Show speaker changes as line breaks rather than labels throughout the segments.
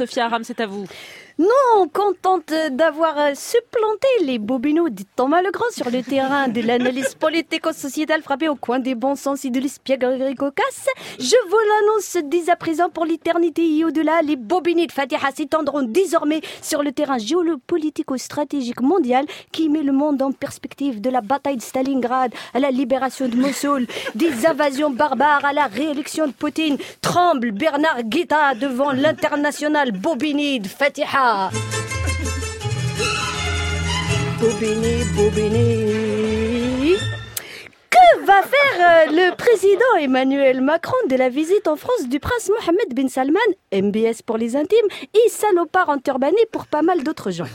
Sophia Aram, c'est à vous.
Non, contente d'avoir euh, supplanté les bobineaux de Thomas Legrand sur le terrain de l'analyse politico-sociétale frappée au coin des bons sens et de l'espièglerie cocasse, je vous l'annonce dès à présent pour l'éternité et au-delà, les bobinés de Fatiha s'étendront désormais sur le terrain géopolitico-stratégique mondial qui met le monde en perspective de la bataille de Stalingrad à la libération de Mossoul, des invasions barbares à la réélection de Poutine. Tremble Bernard Guetta devant l'international bobiné de Fatiha. Bobéné, Bobéné. Que va faire euh, le président Emmanuel Macron de la visite en France du prince Mohamed bin Salman, MBS pour les intimes, et salopard en turbané pour pas mal d'autres gens?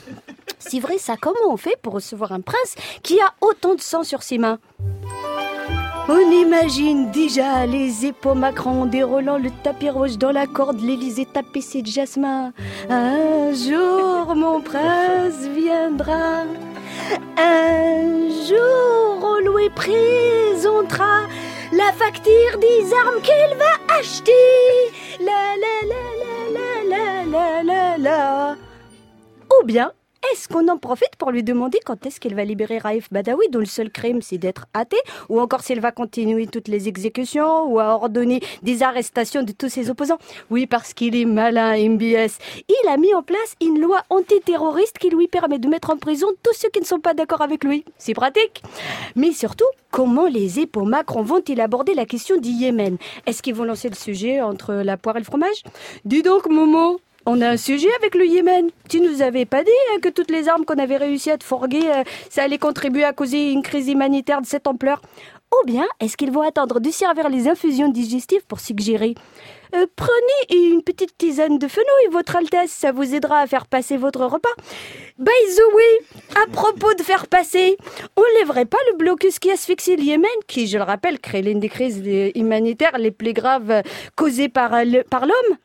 C'est vrai ça, comment on fait pour recevoir un prince qui a autant de sang sur ses mains? On imagine déjà les époux Macron déroulant le tapis rouge dans la corde, l'Élysée tapissée de jasmin. Un jour mon prince viendra. Un jour on lui présentera la facture des armes qu'il va acheter. La la la la la la la la. Ou bien est-ce qu'on en profite pour lui demander quand est-ce qu'elle va libérer Raif Badawi, dont le seul crime c'est d'être athée, ou encore si elle va continuer toutes les exécutions, ou à ordonner des arrestations de tous ses opposants? Oui, parce qu'il est malin, MBS. Il a mis en place une loi antiterroriste qui lui permet de mettre en prison tous ceux qui ne sont pas d'accord avec lui. C'est pratique. Mais surtout, comment les époux Macron vont-ils aborder la question du Yémen? Est-ce qu'ils vont lancer le sujet entre la poire et le fromage? Dis donc, Momo, on a un sujet avec le Yémen. Tu nous avais pas dit hein, que toutes les armes qu'on avait réussi à te fourguer, euh, ça allait contribuer à causer une crise humanitaire de cette ampleur Ou bien est-ce qu'ils vont attendre de servir les infusions digestives pour suggérer? Euh, Prenez une petite tisane de fenouil, Votre Altesse, ça vous aidera à faire passer votre repas. By the way, à propos de faire passer, on lèverait pas le blocus qui asphyxie le Yémen, qui, je le rappelle, crée l'une des crises humanitaires les plus graves causées par l'homme?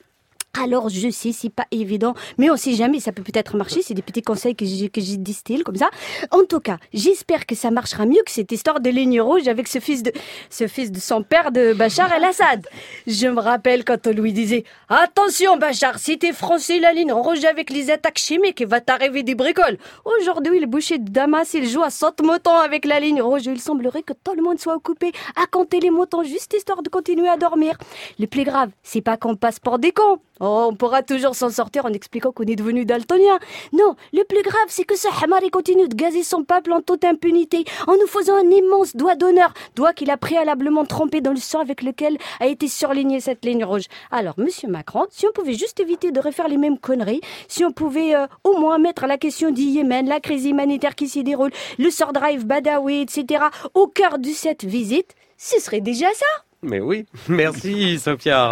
Alors je sais, c'est pas évident, mais on sait jamais, ça peut peut-être marcher, c'est des petits conseils que j'ai, que distille comme ça. En tout cas, j'espère que ça marchera mieux que cette histoire de ligne rouge avec ce fils de, ce fils de son père de Bachar el-Assad. Je me rappelle quand on lui disait, attention Bachar, si t'es français la ligne rouge avec les attaques chimiques, il va t'arriver des bricoles. Aujourd'hui, le boucher de Damas, il joue à saute-moton avec la ligne rouge. Il semblerait que tout le monde soit occupé à compter les moutons juste histoire de continuer à dormir. Le plus grave, c'est pas qu'on passe pour des cons. Oh, on pourra toujours s'en sortir en expliquant qu'on est devenu daltonien. Non, le plus grave, c'est que ce hamar continue de gazer son peuple en toute impunité, en nous faisant un immense doigt d'honneur, doigt qu'il a préalablement trempé dans le sang avec lequel a été surlignée cette ligne rouge. Alors, monsieur Macron, si on pouvait juste éviter de refaire les mêmes conneries, si on pouvait euh, au moins mettre la question du Yémen, la crise humanitaire qui s'y déroule, le sort drive Badawi, etc., au cœur de cette visite, ce serait déjà ça.
Mais oui, merci Sophia